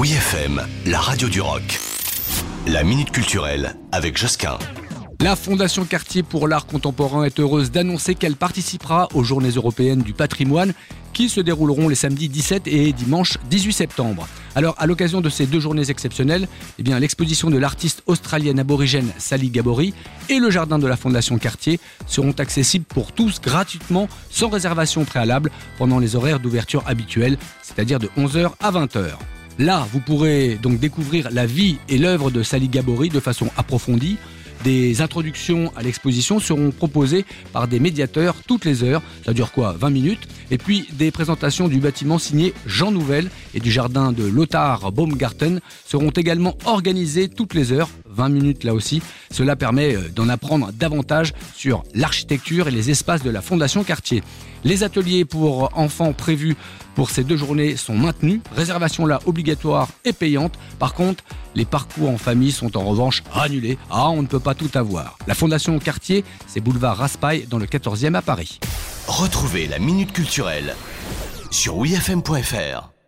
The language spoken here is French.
Oui FM, la radio du rock. La minute culturelle avec Josquin. La Fondation Cartier pour l'art contemporain est heureuse d'annoncer qu'elle participera aux Journées européennes du patrimoine qui se dérouleront les samedis 17 et dimanche 18 septembre. Alors, à l'occasion de ces deux journées exceptionnelles, eh l'exposition de l'artiste australienne aborigène Sally Gabori et le jardin de la Fondation Cartier seront accessibles pour tous gratuitement, sans réservation préalable, pendant les horaires d'ouverture habituels, c'est-à-dire de 11h à 20h. Là, vous pourrez donc découvrir la vie et l'œuvre de Sally Gabori de façon approfondie. Des introductions à l'exposition seront proposées par des médiateurs toutes les heures. Ça dure quoi 20 minutes? Et puis des présentations du bâtiment signé Jean Nouvel et du jardin de Lothar Baumgarten seront également organisées toutes les heures. 20 minutes là aussi. Cela permet euh, d'en apprendre davantage sur l'architecture et les espaces de la Fondation Cartier. Les ateliers pour enfants prévus pour ces deux journées sont maintenus. Réservation là obligatoire et payante. Par contre, les parcours en famille sont en revanche annulés. Ah, on ne peut pas tout avoir. La Fondation Cartier, c'est boulevard Raspail dans le 14e à Paris. Retrouvez la minute culturelle sur wifm.fr.